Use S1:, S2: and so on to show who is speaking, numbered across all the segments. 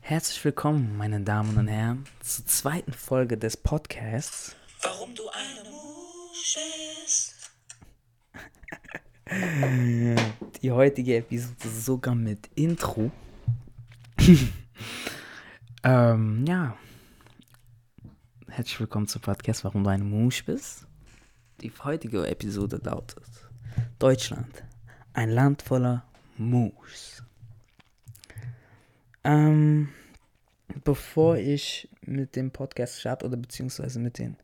S1: Herzlich willkommen, meine Damen und Herren, zur zweiten Folge des Podcasts.
S2: Warum du eine Musch bist.
S1: Die heutige Episode sogar mit Intro. ähm, ja. Herzlich willkommen zum Podcast, warum du eine Musch bist. Die heutige Episode lautet Deutschland, ein Land voller Muschs. Ähm, bevor ich mit dem Podcast starte oder beziehungsweise mit den,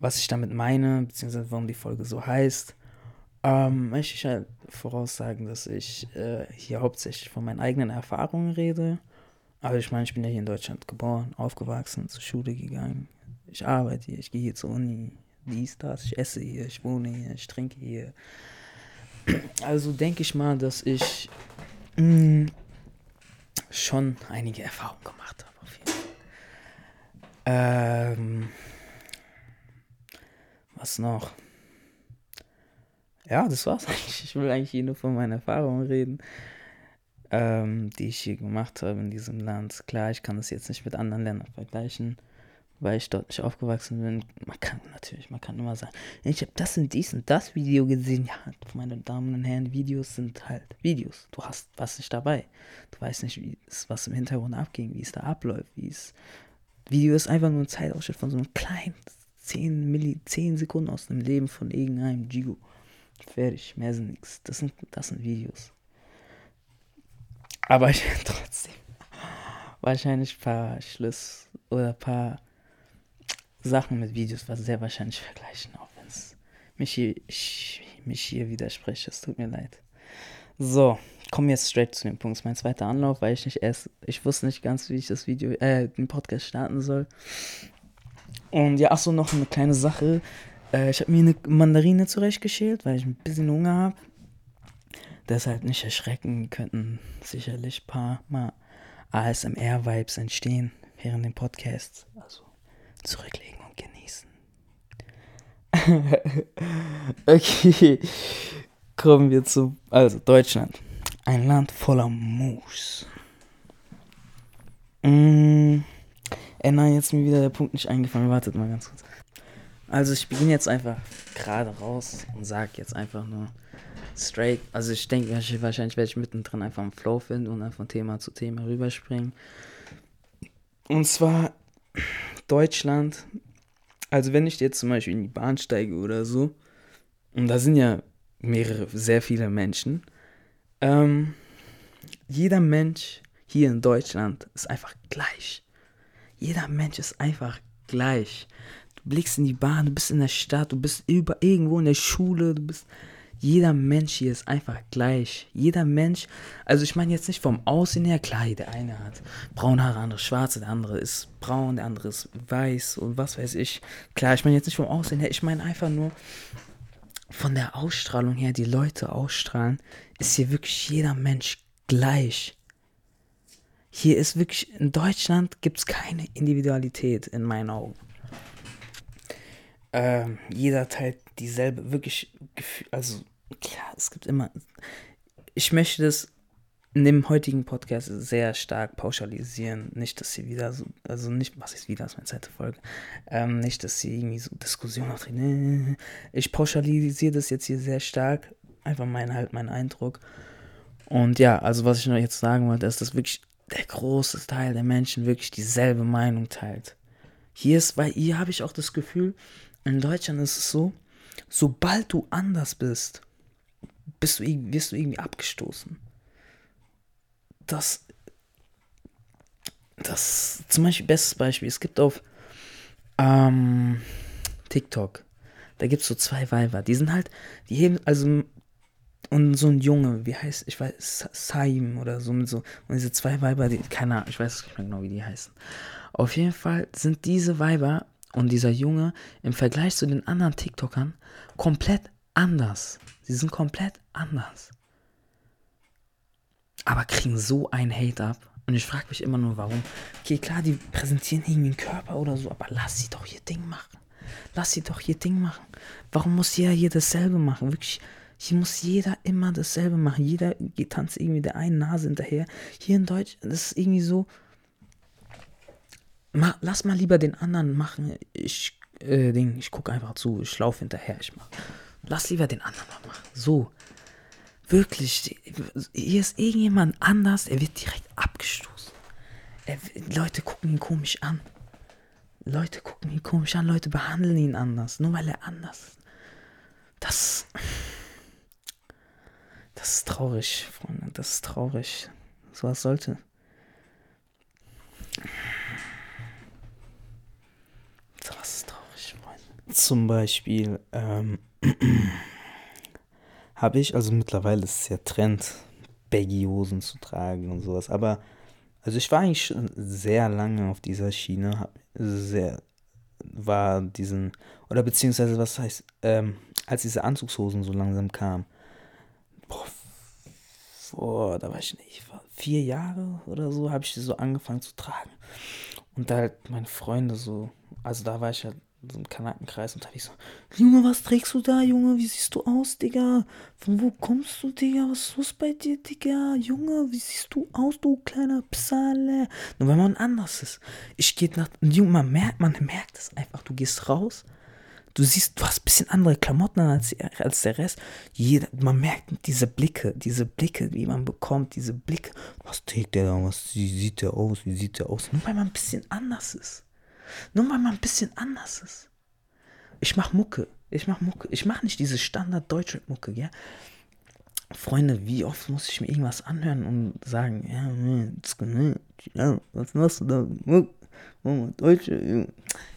S1: was ich damit meine, beziehungsweise warum die Folge so heißt, ähm, möchte ich halt voraussagen, dass ich äh, hier hauptsächlich von meinen eigenen Erfahrungen rede. Aber ich meine, ich bin ja hier in Deutschland geboren, aufgewachsen, zur Schule gegangen. Ich arbeite hier, ich gehe hier zur Uni, dies, das, ich esse hier, ich wohne hier, ich trinke hier. Also denke ich mal, dass ich mh, schon einige Erfahrungen gemacht habe. Auf jeden Fall. Ähm, was noch? Ja, das war's eigentlich. Ich will eigentlich nur von meinen Erfahrungen reden, ähm, die ich hier gemacht habe in diesem Land. Klar, ich kann das jetzt nicht mit anderen Ländern vergleichen, weil ich dort nicht aufgewachsen bin. Man kann natürlich, man kann immer sagen, ich habe das und dies und das Video gesehen. Ja, meine Damen und Herren, Videos sind halt Videos. Du hast was nicht dabei. Du weißt nicht, wie es, was im Hintergrund abging, wie es da abläuft, wie es. Video ist einfach nur ein Zeitausschnitt von so einem kleinen 10, Milli, 10 Sekunden aus dem Leben von irgendeinem Gigo. Fertig, mehr sind nichts. Das sind, das sind Videos. Aber ich trotzdem wahrscheinlich ein paar Schluss oder ein paar Sachen mit Videos was sehr wahrscheinlich vergleichen, auch wenn es mich hier, ich, mich hier widerspricht. Es tut mir leid. So, kommen wir jetzt straight zu dem Punkt. Mein zweiter Anlauf, weil ich nicht erst, ich wusste nicht ganz, wie ich das Video, äh, den Podcast starten soll. Und ja, ach so, noch eine kleine Sache. Äh, ich habe mir eine Mandarine zurechtgeschält, weil ich ein bisschen Hunger habe. Deshalb nicht erschrecken, könnten sicherlich ein paar Mal ASMR-Vibes entstehen während dem Podcast. Also zurücklegen und genießen. okay, kommen wir zu, also Deutschland. Ein Land voller Moos. Mm, äh, nein, jetzt ist mir wieder der Punkt nicht eingefallen. Wartet mal ganz kurz. Also ich beginne jetzt einfach gerade raus und sage jetzt einfach nur straight. Also ich denke, wahrscheinlich werde ich mittendrin einfach einen Flow finden und einfach von Thema zu Thema rüberspringen. Und zwar Deutschland. Also wenn ich jetzt zum Beispiel in die Bahn steige oder so, und da sind ja mehrere, sehr viele Menschen, ähm, jeder Mensch hier in Deutschland ist einfach gleich. Jeder Mensch ist einfach gleich. Du blickst in die Bahn, du bist in der Stadt, du bist über, irgendwo in der Schule, du bist. Jeder Mensch hier ist einfach gleich. Jeder Mensch, also ich meine jetzt nicht vom Aussehen her, klar, der eine hat braune Haare, der andere schwarze, der andere ist braun, der andere ist weiß und was weiß ich. Klar, ich meine jetzt nicht vom Aussehen her, ich meine einfach nur von der Ausstrahlung her, die Leute ausstrahlen, ist hier wirklich jeder Mensch gleich. Hier ist wirklich, in Deutschland gibt es keine Individualität in meinen Augen. Ähm, jeder teilt dieselbe, wirklich, also klar, es gibt immer, ich möchte das in dem heutigen Podcast sehr stark pauschalisieren. Nicht, dass sie wieder so, also nicht, was ist wieder, das ist meine zweite Folge, ähm, nicht, dass sie irgendwie so Diskussionen auftreten. Ich pauschalisiere das jetzt hier sehr stark, einfach mein halt, mein Eindruck. Und ja, also was ich noch jetzt sagen wollte, ist, dass wirklich der große Teil der Menschen wirklich dieselbe Meinung teilt. Hier ist, weil hier habe ich auch das Gefühl, in Deutschland ist es so, sobald du anders bist, bist du, wirst du irgendwie abgestoßen. Das, das, zum Beispiel, bestes Beispiel, es gibt auf ähm, TikTok, da gibt es so zwei Weiber, die sind halt, die heben, also, und so ein Junge, wie heißt, ich weiß, Saim oder so, so, und diese zwei Weiber, die, keine Ahnung, ich weiß nicht mehr genau, wie die heißen. Auf jeden Fall sind diese Weiber und dieser Junge im Vergleich zu den anderen TikTokern komplett anders. Sie sind komplett anders. Aber kriegen so einen Hate ab. Und ich frage mich immer nur, warum. Okay, klar, die präsentieren irgendwie einen Körper oder so, aber lass sie doch ihr Ding machen. Lass sie doch ihr Ding machen. Warum muss jeder hier dasselbe machen? Wirklich, Hier muss jeder immer dasselbe machen. Jeder tanzt irgendwie der einen Nase hinterher. Hier in Deutsch, das ist irgendwie so. Ma, lass mal lieber den anderen machen. Ich, äh, Ding, ich gucke einfach zu. Ich laufe hinterher. Ich mach. Lass lieber den anderen mal machen. So. Wirklich. Hier ist irgendjemand anders. Er wird direkt abgestoßen. Er, Leute gucken ihn komisch an. Leute gucken ihn komisch an. Leute behandeln ihn anders. Nur weil er anders ist. Das. Das ist traurig, Freunde. Das ist traurig. So was sollte. So was ist traurig, Freunde. Zum Beispiel ähm, habe ich, also mittlerweile ist es ja Trend, Baggy-Hosen zu tragen und sowas. Aber, also ich war eigentlich schon sehr lange auf dieser Schiene, hab sehr, war diesen, oder beziehungsweise was heißt, ähm, als diese Anzugshosen so langsam kamen, boah, vor, da war ich nicht, vier Jahre oder so, habe ich die so angefangen zu tragen. Und da halt meine Freunde so, also da war ich halt so einem Kanackenkreis und da ich so, Junge, was trägst du da, Junge? Wie siehst du aus, Digga? Von wo kommst du, Digga? Was ist los bei dir, Digga? Junge, wie siehst du aus, du kleiner Psale? Nur wenn man anders ist. Ich gehe nach, Junge, man merkt, man merkt es einfach. Du gehst raus, du siehst, du hast ein bisschen andere Klamotten an als, als der Rest. Jeder, man merkt diese Blicke, diese Blicke, die man bekommt, diese Blicke. Was trägt der da? Wie sieht der aus? Wie sieht der aus? Nur weil man ein bisschen anders ist. Nur weil man ein bisschen anders ist. Ich mach Mucke. Ich mach Mucke. Ich mach nicht diese Standard deutsche Mucke, ja. Freunde, wie oft muss ich mir irgendwas anhören und sagen, ja, was machst du da? Oh, Deutsche,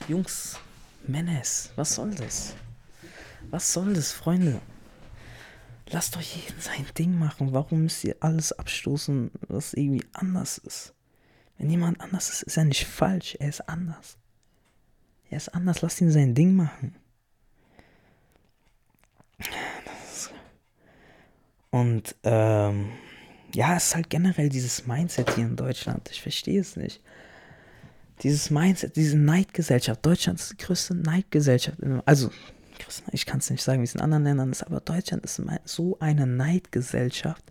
S1: Jungs, Menes, was soll das? Was soll das, Freunde? Lasst doch jeden sein Ding machen. Warum müsst ihr alles abstoßen, was irgendwie anders ist? Wenn jemand anders ist, ist er nicht falsch. Er ist anders. Er ist anders. Lasst ihn sein Ding machen. Und ähm, ja, es ist halt generell dieses Mindset hier in Deutschland. Ich verstehe es nicht. Dieses Mindset, diese Neidgesellschaft. Deutschland ist die größte Neidgesellschaft. Also, ich kann es nicht sagen, wie es in anderen Ländern ist, aber Deutschland ist so eine Neidgesellschaft.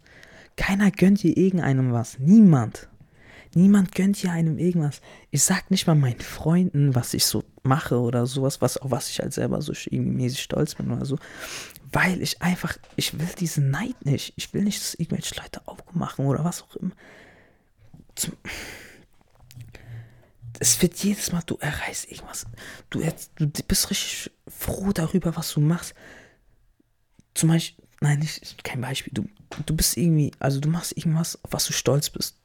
S1: Keiner gönnt hier irgendeinem was. Niemand. Niemand gönnt hier einem irgendwas. Ich sag nicht mal meinen Freunden, was ich so mache oder sowas, was, auf was ich halt selber so mäßig stolz bin oder so. Weil ich einfach, ich will diesen Neid nicht. Ich will nicht, dass irgendwelche Leute aufmachen oder was auch immer. Zum, es wird jedes Mal, du erreichst irgendwas. Du, du bist richtig froh darüber, was du machst. Zum Beispiel, nein, nicht, kein Beispiel. Du, du bist irgendwie, also du machst irgendwas, auf was du stolz bist.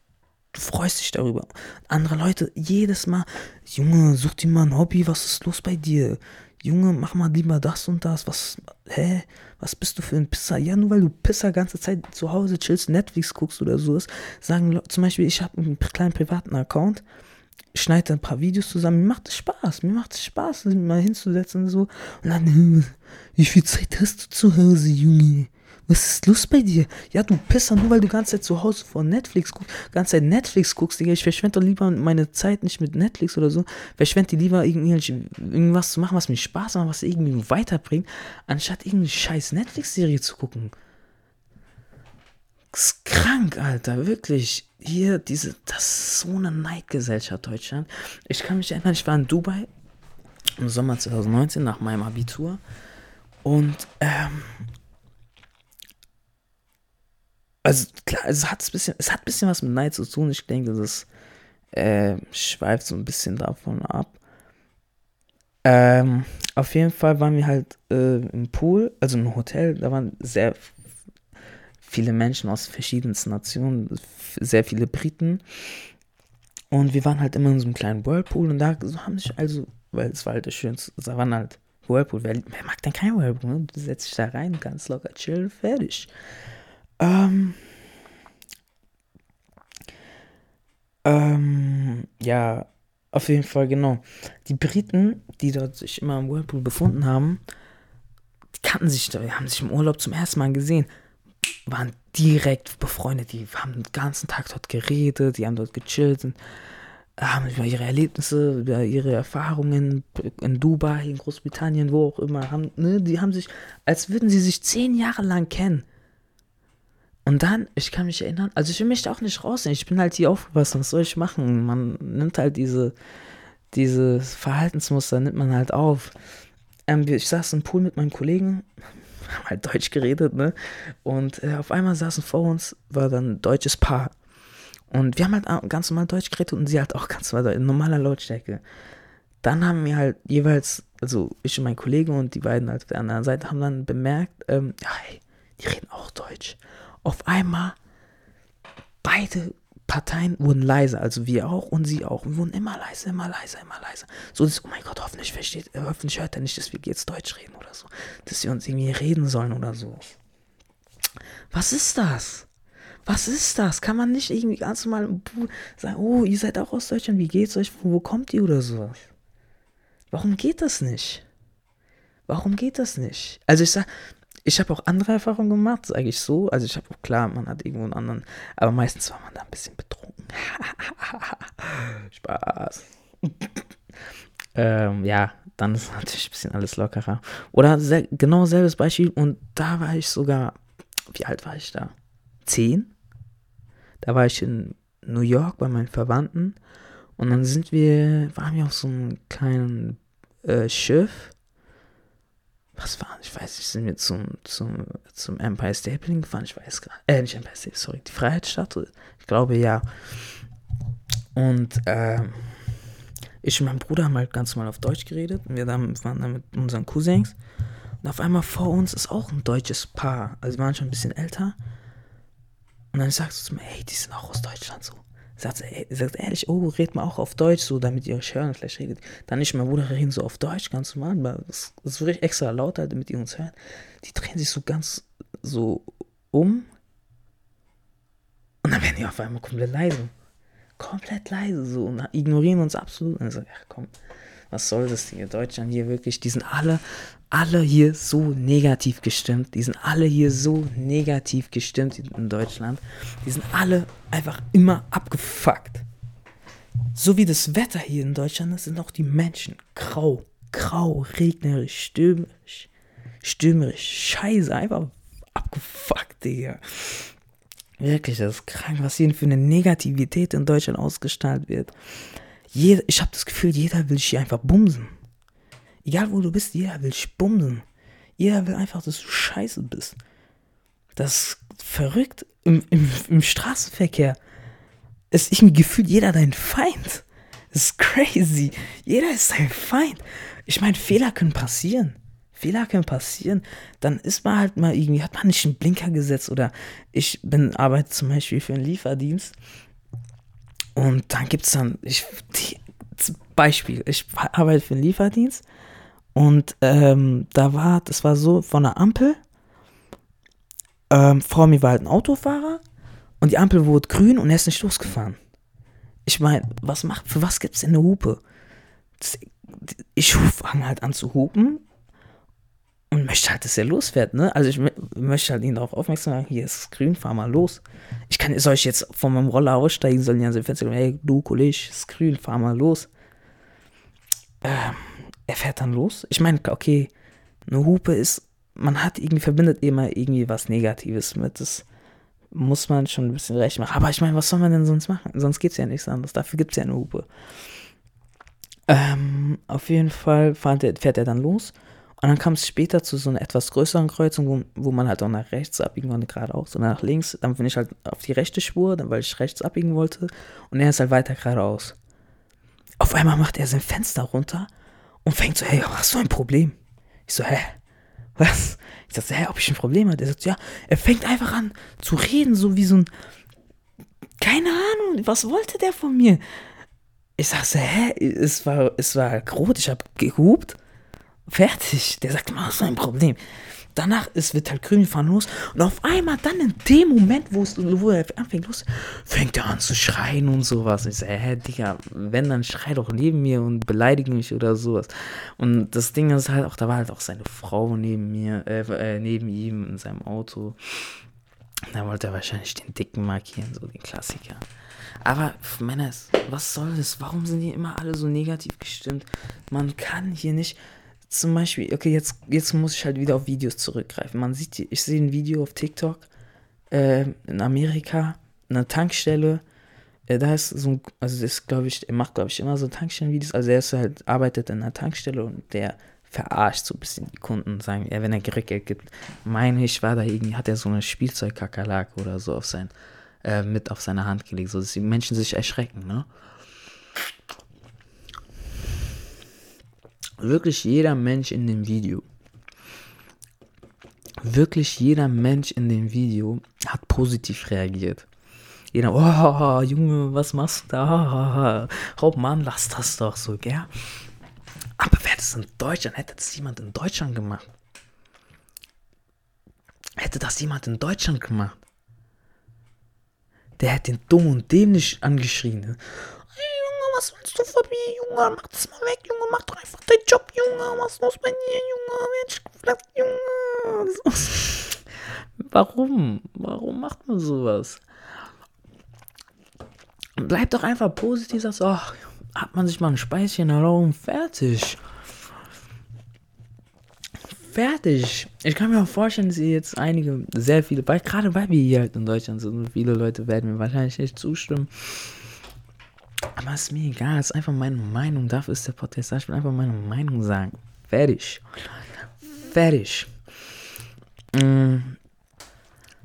S1: Du freust dich darüber. Andere Leute, jedes Mal, Junge, such dir mal ein Hobby, was ist los bei dir? Junge, mach mal lieber das und das. Was, hä? Was bist du für ein Pisser? Ja, nur weil du Pisser ganze Zeit zu Hause chillst, Netflix guckst oder sowas, sagen zum Beispiel, ich habe einen kleinen privaten Account, schneide ein paar Videos zusammen, mir macht es Spaß, mir macht es Spaß, mal hinzusetzen und so. Und dann, wie viel Zeit hast du zu Hause, Junge? Was ist los bei dir? Ja, du Pisser, nur weil du ganze Zeit zu Hause vor Netflix guckst, ganze Zeit Netflix guckst, Digga. Ich verschwende doch lieber meine Zeit nicht mit Netflix oder so. Verschwende die lieber irgendwas zu machen, was mir Spaß macht, was irgendwie weiterbringt, anstatt irgendeine scheiß Netflix-Serie zu gucken. Das ist krank, Alter, wirklich. Hier, diese, das ist so eine Neidgesellschaft, Deutschland. Ich kann mich erinnern, ich war in Dubai im Sommer 2019 nach meinem Abitur. Und ähm, also klar, es hat, ein bisschen, es hat ein bisschen was mit Neid zu tun. Ich denke, das äh, schweift so ein bisschen davon ab. Ähm, auf jeden Fall waren wir halt äh, im Pool, also im Hotel. Da waren sehr viele Menschen aus verschiedensten Nationen, sehr viele Briten. Und wir waren halt immer in so einem kleinen Whirlpool und da haben sich also, weil es war halt das Schönste, da waren halt Whirlpool. Wer, wer mag denn kein Whirlpool? Ne? Du setzt dich da rein, ganz locker chillen, fertig. Ähm, ähm, ja, auf jeden Fall, genau. Die Briten, die dort sich immer im Whirlpool befunden haben, die kannten sich, die haben sich im Urlaub zum ersten Mal gesehen, waren direkt befreundet, die haben den ganzen Tag dort geredet, die haben dort gechillt und haben über ihre Erlebnisse, über ihre Erfahrungen in Dubai, in Großbritannien, wo auch immer, haben, ne, die haben sich, als würden sie sich zehn Jahre lang kennen. Und dann, ich kann mich erinnern, also ich will mich da auch nicht rausnehmen, ich bin halt hier aufgewachsen, was soll ich machen? Man nimmt halt diese, diese Verhaltensmuster, nimmt man halt auf. Ähm, ich saß im Pool mit meinem Kollegen, haben halt Deutsch geredet, ne? Und äh, auf einmal saßen vor uns, war dann ein deutsches Paar. Und wir haben halt ganz normal Deutsch geredet und sie halt auch ganz normal in normaler Lautstärke. Dann haben wir halt jeweils, also ich und mein Kollege und die beiden halt auf der anderen Seite haben dann bemerkt, ähm, ja, hey, die reden auch Deutsch. Auf einmal beide Parteien wurden leiser, also wir auch und sie auch. Wir wurden immer leiser, immer leiser, immer leiser. So, dass, oh mein Gott, hoffentlich versteht, äh, hoffentlich hört er nicht, dass wir jetzt Deutsch reden oder so. Dass wir uns irgendwie reden sollen oder so. Was ist das? Was ist das? Kann man nicht irgendwie ganz normal sagen, oh, ihr seid auch aus Deutschland, wie geht's euch? Wo, wo kommt ihr oder so? Warum geht das nicht? Warum geht das nicht? Also ich sag, ich habe auch andere Erfahrungen gemacht, sage ich so. Also ich habe auch klar, man hat irgendwo einen anderen, aber meistens war man da ein bisschen betrunken. Spaß. ähm, ja, dann ist natürlich ein bisschen alles lockerer. Oder sehr, genau selbes Beispiel und da war ich sogar, wie alt war ich da? Zehn? Da war ich in New York bei meinen Verwandten und dann sind wir, waren wir auf so einem kleinen äh, Schiff. Was war, ich weiß nicht, sind wir zum, zum, zum Empire State Building gefahren? Ich weiß nicht. Äh, nicht Empire State, sorry, die Freiheitsstatue? Ich glaube ja. Und ähm, ich und mein Bruder haben halt ganz normal auf Deutsch geredet. Und wir waren dann mit unseren Cousins. Und auf einmal vor uns ist auch ein deutsches Paar. Also, wir waren schon ein bisschen älter. Und dann sagst du zu mir, hey, die sind auch aus Deutschland so. Sagt, ey, sagt ehrlich, oh, red mal auch auf Deutsch so, damit ihr euch hören, vielleicht redet. Dann nicht, mein Bruder reden so auf Deutsch, ganz normal, aber das, das wirklich extra laut, halt, damit ihr uns hören. Die drehen sich so ganz so um. Und dann werden die auf einmal komplett leise. Komplett leise so und ignorieren uns absolut. Und dann so, ach komm, was soll das hier? Deutschland hier wirklich, die sind alle, alle hier so negativ gestimmt. Die sind alle hier so negativ gestimmt in Deutschland. Die sind alle einfach immer abgefuckt. So wie das Wetter hier in Deutschland ist, sind auch die Menschen grau, grau, regnerisch, stürmisch, stürmisch, scheiße, einfach abgefuckt, Digga. Wirklich, das ist krank, was hier für eine Negativität in Deutschland ausgestrahlt wird. Jeder, ich habe das Gefühl, jeder will hier einfach bumsen. Egal wo du bist, jeder will dich bumsen. Jeder will einfach, dass du scheiße bist. Das ist verrückt. Im, im, im Straßenverkehr ist irgendwie gefühlt jeder dein Feind. Das ist crazy. Jeder ist dein Feind. Ich meine, Fehler können passieren. Fehler können passieren. Dann ist man halt mal irgendwie, hat man nicht einen Blinker gesetzt oder ich bin, arbeite zum Beispiel für einen Lieferdienst und dann gibt es dann, ich, die, Beispiel, ich arbeite für einen Lieferdienst und ähm, da war, das war so von der Ampel, ähm, vor mir war halt ein Autofahrer und die Ampel wurde grün und er ist nicht losgefahren. Ich meine, was macht, für was gibt es denn eine Hupe? Das, ich fange halt an zu hupen und möchte halt, dass er losfährt, ne? Also ich möchte halt ihn darauf aufmerksam machen, hier ist grün, fahr mal los. Ich kann, soll ich jetzt von meinem Roller aussteigen, sollen die an sein Fenster kommen, hey, du Kollege, ist grün, fahr mal los. Ähm, er fährt dann los. Ich meine, okay, eine Hupe ist, man hat irgendwie, verbindet immer irgendwie was Negatives mit, das muss man schon ein bisschen recht machen. Aber ich meine, was soll man denn sonst machen? Sonst geht es ja nichts anderes, dafür gibt es ja eine Hupe. Ähm, auf jeden Fall fährt er, fährt er dann los und dann kam es später zu so einer etwas größeren Kreuzung, wo, wo man halt auch nach rechts abbiegen konnte, geradeaus oder nach links. Dann bin ich halt auf die rechte Spur, weil ich rechts abbiegen wollte. Und er ist halt weiter geradeaus. Auf einmal macht er sein Fenster runter und fängt so, hey, hast du ein Problem? Ich so, hä? Was? Ich sagte, hä, ob ich ein Problem habe? Er sagt, ja, er fängt einfach an zu reden, so wie so ein. Keine Ahnung, was wollte der von mir? Ich sagte, hä? Es war, es war rot, ich habe gehupt. Fertig. Der sagt hast du ein Problem. Danach ist, wird halt grün fahren los und auf einmal dann in dem Moment, wo, es, wo er anfängt los, fängt er an zu schreien und sowas. Ich sage, hä, Digga, wenn, dann schrei doch neben mir und beleidige mich oder sowas. Und das Ding ist halt auch, da war halt auch seine Frau neben mir, äh, äh, neben ihm in seinem Auto. Da wollte er wahrscheinlich den Dicken markieren, so den Klassiker. Aber Männer, was soll das? Warum sind die immer alle so negativ gestimmt? Man kann hier nicht. Zum Beispiel, okay, jetzt, jetzt muss ich halt wieder auf Videos zurückgreifen. Man sieht, ich sehe ein Video auf TikTok äh, in Amerika, eine Tankstelle. Äh, da ist so ein, also das glaube ich, er macht, glaube ich, immer so Tankstellenvideos. Also er ist halt, arbeitet in einer Tankstelle und der verarscht so ein bisschen die Kunden und sagen, ja, wenn er Rückgeld gibt, meine ich, war da irgendwie, hat er so eine Spielzeugkakerlake oder so auf sein, äh, mit auf seine Hand gelegt, so dass die Menschen sich erschrecken, ne? Wirklich jeder Mensch in dem Video, wirklich jeder Mensch in dem Video hat positiv reagiert. Jeder, oh, Junge, was machst du da? Oh Mann, lass das doch so, gell? Aber wäre das in Deutschland, hätte das jemand in Deutschland gemacht? Hätte das jemand in Deutschland gemacht? Der hätte den dumm und dämlich angeschrien. Was willst du von mir, Junge? Mach das mal weg, Junge. Mach doch einfach deinen Job, Junge. Was ist los bei dir, Junge? Mensch, Junge. Warum? Warum macht man sowas? Bleib doch einfach positiv, sagst, ach, hat man sich mal ein Speischen erlauben, fertig. Fertig. Ich kann mir auch vorstellen, dass ihr jetzt einige, sehr viele, weil gerade weil wir hier halt in Deutschland sind, viele Leute werden mir wahrscheinlich nicht zustimmen. Aber ist mir egal, ist einfach meine Meinung. Dafür ist der Podcast. Ich will einfach meine Meinung sagen. Fertig. Fertig. Mm.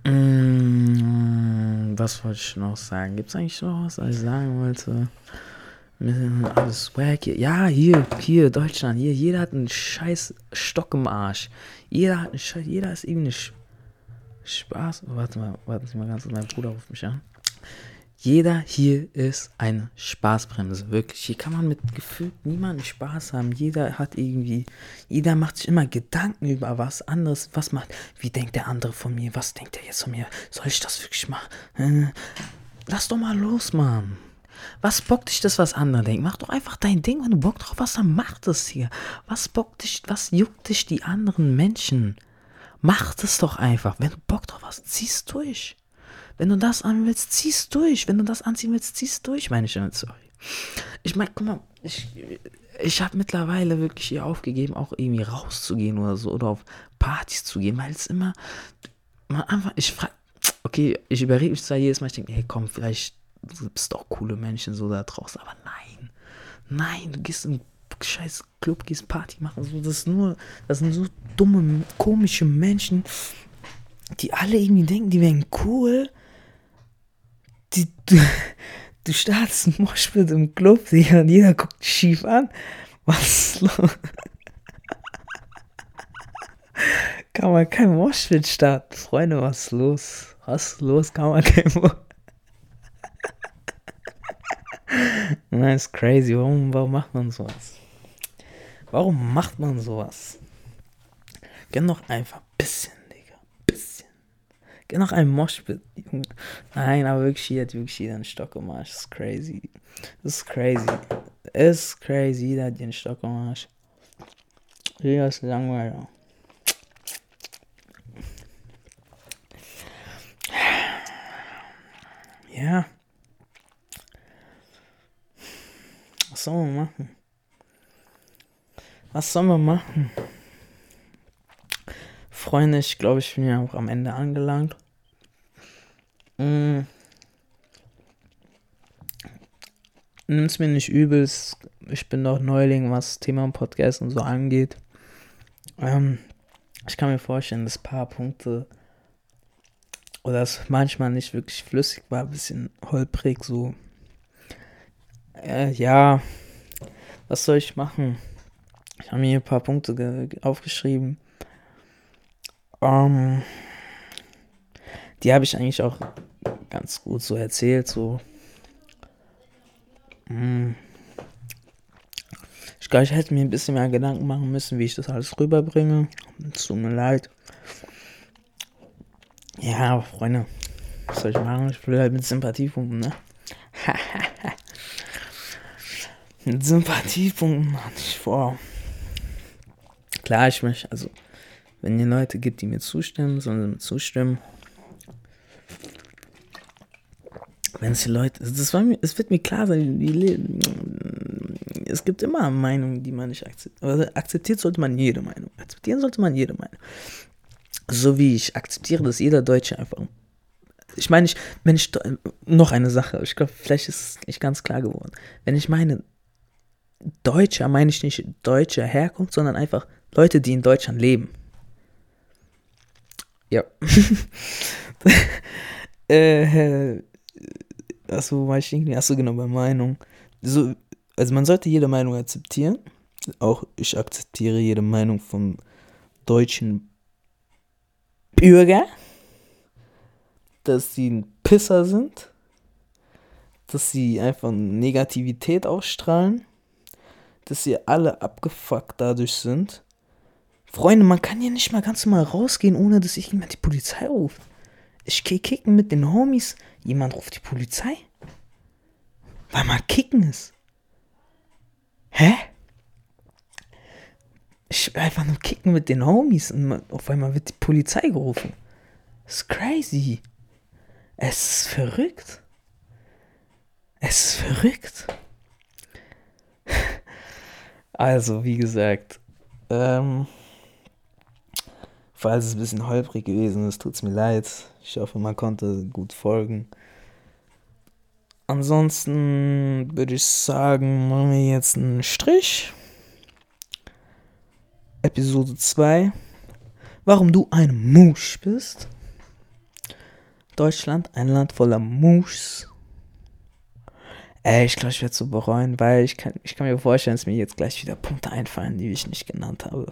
S1: Mm. Was wollte ich noch sagen? Gibt es eigentlich noch was, was ich sagen wollte? Alles swag hier. Ja, hier, hier, Deutschland, hier, jeder hat einen scheiß Stock im Arsch. Jeder hat einen Scheiß, jeder ist irgendwie Sch Spaß. Warte mal, warte mal ganz, mein Bruder ruft mich an. Jeder hier ist eine Spaßbremse, wirklich. Hier kann man mit gefühlt niemandem Spaß haben. Jeder hat irgendwie, jeder macht sich immer Gedanken über was anderes. Was macht, wie denkt der andere von mir? Was denkt er jetzt von mir? Soll ich das wirklich machen? Lass doch mal los, Mann. Was bockt dich das, was andere denken? Mach doch einfach dein Ding. Wenn du Bock drauf hast, dann mach das hier. Was bockt dich, was juckt dich die anderen Menschen? Mach das doch einfach. Wenn du Bock drauf hast, zieh's durch. Wenn du das an willst, zieh's durch. Wenn du das anziehen willst, zieh's durch, meine ich damit, sorry. Ich meine, guck mal, ich, ich habe mittlerweile wirklich hier aufgegeben, auch irgendwie rauszugehen oder so oder auf Partys zu gehen, weil es immer, man einfach, ich frage, okay, ich überrede mich zwar jedes Mal, ich denke, hey komm, vielleicht gibt es doch coole Menschen so da draußen. Aber nein, nein, du gehst in scheiß Club, gehst Party machen. So, das, nur, das sind so dumme, komische Menschen, die alle irgendwie denken, die wären cool. Die, du, du startest ein Moshpit im Club, und jeder guckt schief an. Was ist los? Kann man kein Moshpit starten? Freunde, was ist los? Was ist los? Kann man kein Moshpit Das ist crazy. Warum, warum macht man sowas? Warum macht man sowas? Gönn doch einfach ein. Bisschen. Gönn noch ein Moshpit. Nein, aber wirklich, hier hat wirklich jeder einen Stock im Arsch. Das ist crazy. Das ist crazy. Das ist crazy. Jeder hat einen Stock im Arsch. Jeder ist langweilig. Ja. Was sollen wir machen? Was sollen wir machen? Freunde, ich glaube, ich bin ja auch am Ende angelangt. Mm. Nimm's mir nicht übel, ich bin doch Neuling, was Thema Podcast und so angeht. Ähm, ich kann mir vorstellen, dass ein paar Punkte oder es manchmal nicht wirklich flüssig war, ein bisschen holprig so. Äh, ja, was soll ich machen? Ich habe mir ein paar Punkte aufgeschrieben. Ähm, die habe ich eigentlich auch ganz gut so erzählt. So. Hm. Ich glaube, ich hätte mir ein bisschen mehr Gedanken machen müssen, wie ich das alles rüberbringe. Es tut mir leid. Ja, Freunde, was soll ich machen? Ich will halt mit Sympathie pumpen, ne? mit Sympathiepunkten hatte ich vor. Klar, ich möchte, also, wenn ihr Leute gibt, die mir zustimmen, sollen sie mir zustimmen. Wenn es die Leute, das war mir, es wird mir klar sein, die, es gibt immer Meinungen, die man nicht akzeptiert. Also akzeptiert sollte man jede Meinung. Akzeptieren sollte man jede Meinung. So wie ich akzeptiere, dass jeder Deutsche einfach. Ich meine, ich, wenn ich noch eine Sache, ich glaube, vielleicht ist es nicht ganz klar geworden. Wenn ich meine Deutscher, meine ich nicht deutscher Herkunft, sondern einfach Leute, die in Deutschland leben. Ja. äh, achso, war ich irgendwie, achso, genau, bei Meinung. So, also man sollte jede Meinung akzeptieren. Auch ich akzeptiere jede Meinung vom deutschen Bürger. Dass sie ein Pisser sind. Dass sie einfach Negativität ausstrahlen. Dass sie alle abgefuckt dadurch sind. Freunde, man kann ja nicht mal ganz normal rausgehen, ohne dass sich jemand die Polizei ruft. Ich geh kicken mit den Homies. Jemand ruft die Polizei. Weil man kicken ist. Hä? Ich will einfach nur kicken mit den Homies und auf einmal wird die Polizei gerufen. Das ist crazy. Es ist verrückt. Es ist verrückt. Also, wie gesagt, ähm, falls es ein bisschen holprig gewesen ist, tut es mir leid. Ich hoffe, man konnte gut folgen. Ansonsten würde ich sagen, machen wir jetzt einen Strich. Episode 2. Warum du ein Musch bist. Deutschland, ein Land voller Muschs. Ey, ich glaube, ich werde es so bereuen, weil ich kann, ich kann mir vorstellen, dass mir jetzt gleich wieder Punkte einfallen, die ich nicht genannt habe.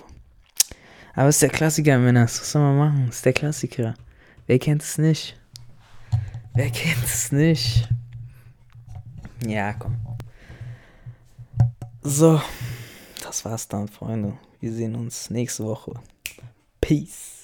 S1: Aber es ist der Klassiker, Männer. Was soll man machen? Es ist der Klassiker. Wer kennt es nicht? Wer kennt es nicht? Ja, komm. So, das war's dann, Freunde. Wir sehen uns nächste Woche. Peace.